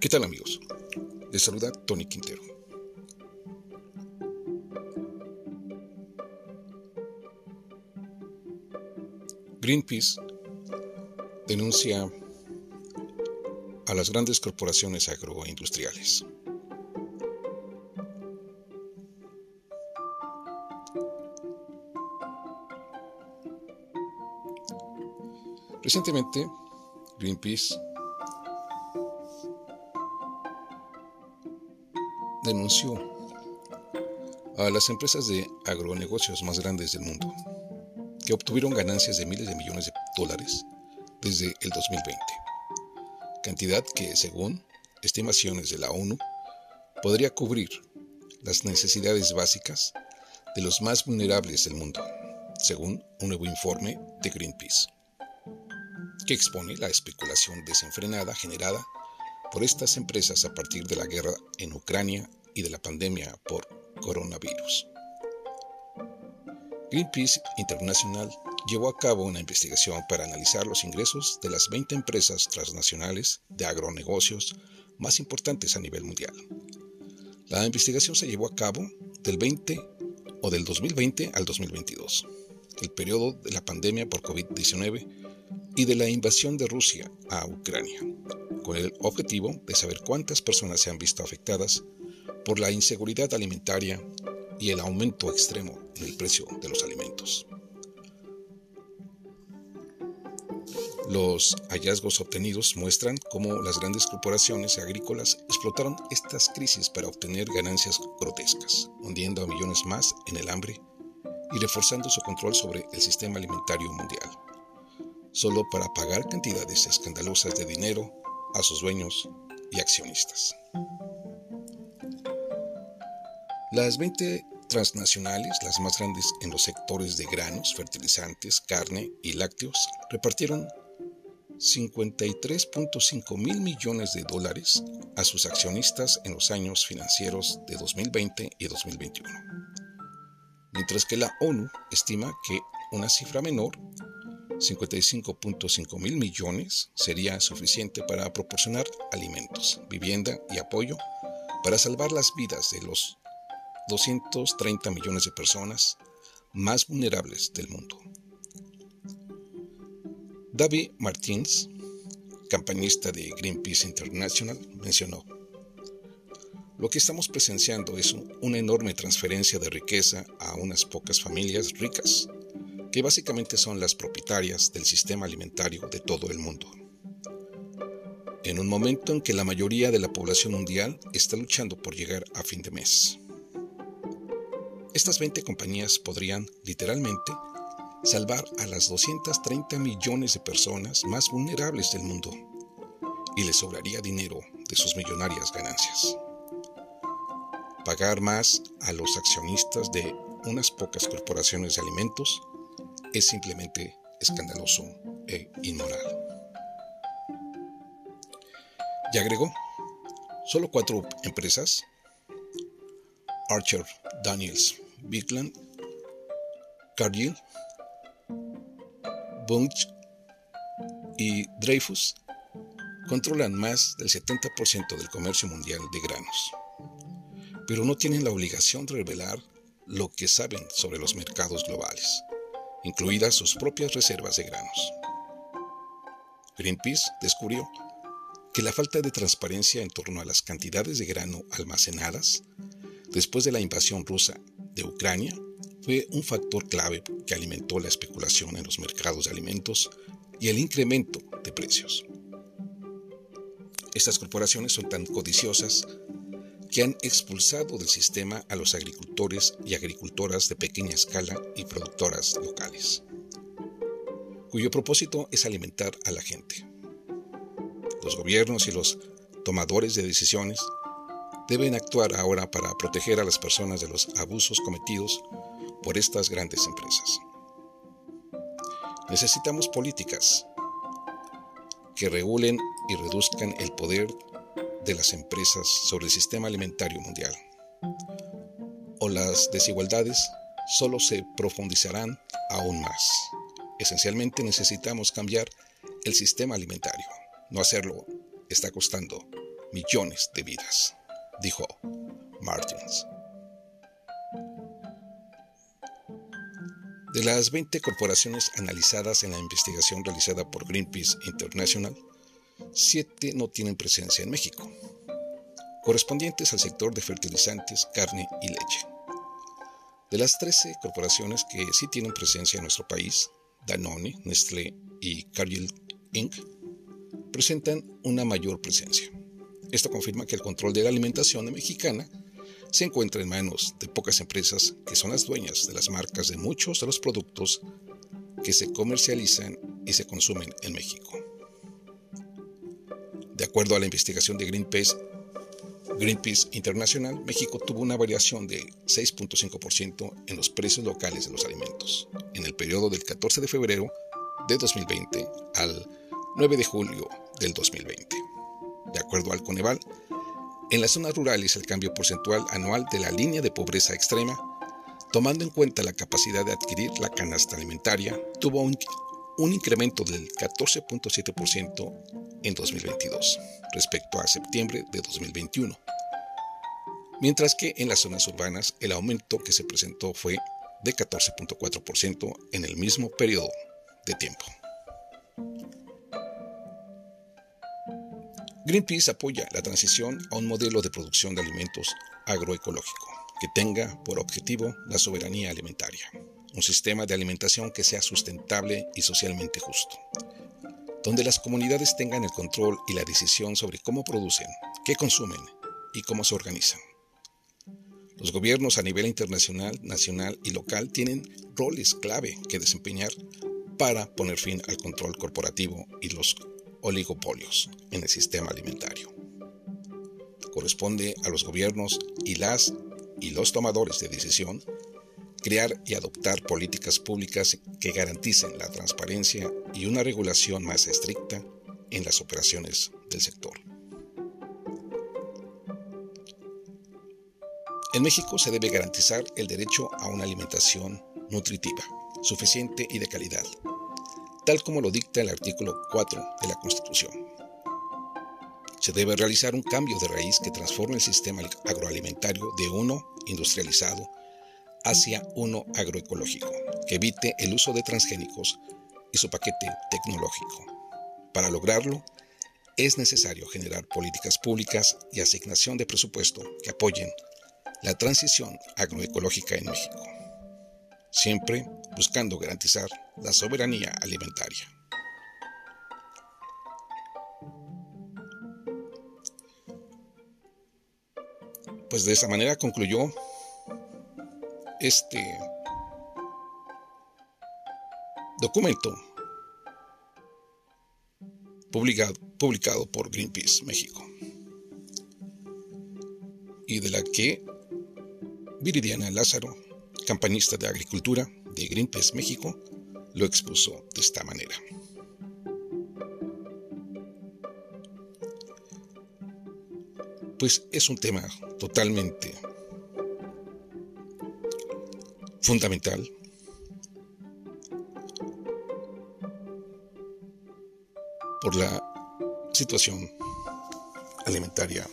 ¿Qué tal amigos? Les saluda Tony Quintero. Greenpeace denuncia a las grandes corporaciones agroindustriales. Recientemente, Greenpeace denunció a las empresas de agronegocios más grandes del mundo, que obtuvieron ganancias de miles de millones de dólares desde el 2020, cantidad que, según estimaciones de la ONU, podría cubrir las necesidades básicas de los más vulnerables del mundo, según un nuevo informe de Greenpeace que expone la especulación desenfrenada generada por estas empresas a partir de la guerra en Ucrania de la pandemia por coronavirus. Greenpeace International llevó a cabo una investigación para analizar los ingresos de las 20 empresas transnacionales de agronegocios más importantes a nivel mundial. La investigación se llevó a cabo del 20 o del 2020 al 2022, el periodo de la pandemia por COVID-19 y de la invasión de Rusia a Ucrania, con el objetivo de saber cuántas personas se han visto afectadas por la inseguridad alimentaria y el aumento extremo en el precio de los alimentos. Los hallazgos obtenidos muestran cómo las grandes corporaciones agrícolas explotaron estas crisis para obtener ganancias grotescas, hundiendo a millones más en el hambre y reforzando su control sobre el sistema alimentario mundial solo para pagar cantidades escandalosas de dinero a sus dueños y accionistas. Las 20 transnacionales, las más grandes en los sectores de granos, fertilizantes, carne y lácteos, repartieron 53.5 mil millones de dólares a sus accionistas en los años financieros de 2020 y 2021, mientras que la ONU estima que una cifra menor 55.5 mil millones sería suficiente para proporcionar alimentos, vivienda y apoyo para salvar las vidas de los 230 millones de personas más vulnerables del mundo. David Martins, campañista de Greenpeace International, mencionó, lo que estamos presenciando es una enorme transferencia de riqueza a unas pocas familias ricas que básicamente son las propietarias del sistema alimentario de todo el mundo. En un momento en que la mayoría de la población mundial está luchando por llegar a fin de mes. Estas 20 compañías podrían, literalmente, salvar a las 230 millones de personas más vulnerables del mundo y les sobraría dinero de sus millonarias ganancias. Pagar más a los accionistas de unas pocas corporaciones de alimentos es simplemente escandaloso e inmoral. Y agregó, solo cuatro empresas, Archer, Daniels, Bigland, Cargill, Bunch y Dreyfus, controlan más del 70% del comercio mundial de granos, pero no tienen la obligación de revelar lo que saben sobre los mercados globales incluidas sus propias reservas de granos. Greenpeace descubrió que la falta de transparencia en torno a las cantidades de grano almacenadas después de la invasión rusa de Ucrania fue un factor clave que alimentó la especulación en los mercados de alimentos y el incremento de precios. Estas corporaciones son tan codiciosas que han expulsado del sistema a los agricultores y agricultoras de pequeña escala y productoras locales, cuyo propósito es alimentar a la gente. Los gobiernos y los tomadores de decisiones deben actuar ahora para proteger a las personas de los abusos cometidos por estas grandes empresas. Necesitamos políticas que regulen y reduzcan el poder de las empresas sobre el sistema alimentario mundial. O las desigualdades solo se profundizarán aún más. Esencialmente necesitamos cambiar el sistema alimentario. No hacerlo está costando millones de vidas, dijo Martins. De las 20 corporaciones analizadas en la investigación realizada por Greenpeace International, 7 no tienen presencia en México, correspondientes al sector de fertilizantes, carne y leche. De las 13 corporaciones que sí tienen presencia en nuestro país, Danone, Nestlé y Cargill Inc., presentan una mayor presencia. Esto confirma que el control de la alimentación mexicana se encuentra en manos de pocas empresas que son las dueñas de las marcas de muchos de los productos que se comercializan y se consumen en México. De acuerdo a la investigación de Greenpeace, Greenpeace Internacional, México tuvo una variación de 6.5% en los precios locales de los alimentos en el periodo del 14 de febrero de 2020 al 9 de julio del 2020. De acuerdo al Coneval, en las zonas rurales el cambio porcentual anual de la línea de pobreza extrema, tomando en cuenta la capacidad de adquirir la canasta alimentaria, tuvo un, un incremento del 14.7% en 2022 respecto a septiembre de 2021, mientras que en las zonas urbanas el aumento que se presentó fue de 14.4% en el mismo periodo de tiempo. Greenpeace apoya la transición a un modelo de producción de alimentos agroecológico que tenga por objetivo la soberanía alimentaria, un sistema de alimentación que sea sustentable y socialmente justo, donde las comunidades tengan el control y la decisión sobre cómo producen, qué consumen y cómo se organizan. Los gobiernos a nivel internacional, nacional y local tienen roles clave que desempeñar para poner fin al control corporativo y los oligopolios en el sistema alimentario. Corresponde a los gobiernos y las y los tomadores de decisión crear y adoptar políticas públicas que garanticen la transparencia y una regulación más estricta en las operaciones del sector. En México se debe garantizar el derecho a una alimentación nutritiva, suficiente y de calidad, tal como lo dicta el artículo 4 de la Constitución. Se debe realizar un cambio de raíz que transforme el sistema agroalimentario de uno industrializado hacia uno agroecológico, que evite el uso de transgénicos y su paquete tecnológico. Para lograrlo, es necesario generar políticas públicas y asignación de presupuesto que apoyen la transición agroecológica en México, siempre buscando garantizar la soberanía alimentaria. Pues de esta manera concluyó este documento publicado, publicado por Greenpeace México y de la que Viridiana Lázaro, campanista de agricultura, de Greenpeace México lo expuso de esta manera. Pues es un tema totalmente fundamental por la situación alimentaria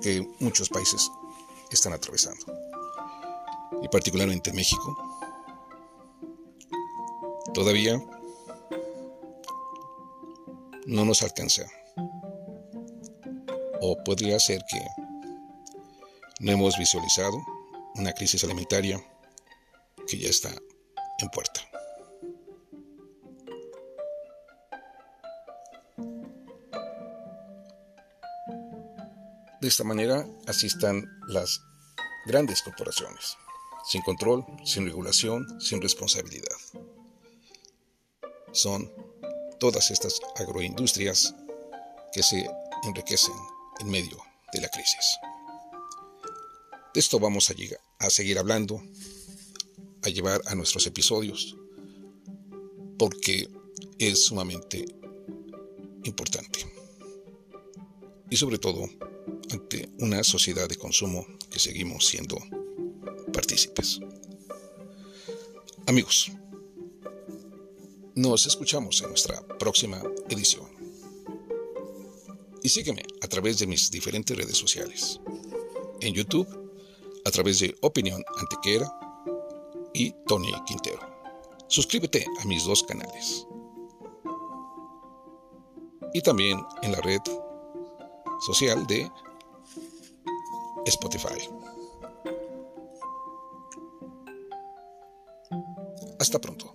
que muchos países están atravesando y particularmente en México, todavía no nos alcanza. O podría ser que no hemos visualizado una crisis alimentaria que ya está en puerta. De esta manera, así están las grandes corporaciones sin control, sin regulación, sin responsabilidad. Son todas estas agroindustrias que se enriquecen en medio de la crisis. De esto vamos a, a seguir hablando, a llevar a nuestros episodios, porque es sumamente importante. Y sobre todo ante una sociedad de consumo que seguimos siendo partícipes. Amigos, nos escuchamos en nuestra próxima edición. y sígueme a través de mis diferentes redes sociales. En YouTube, a través de Opinión Antequera y Tony Quintero. Suscríbete a mis dos canales. Y también en la red social de Spotify. Hasta pronto.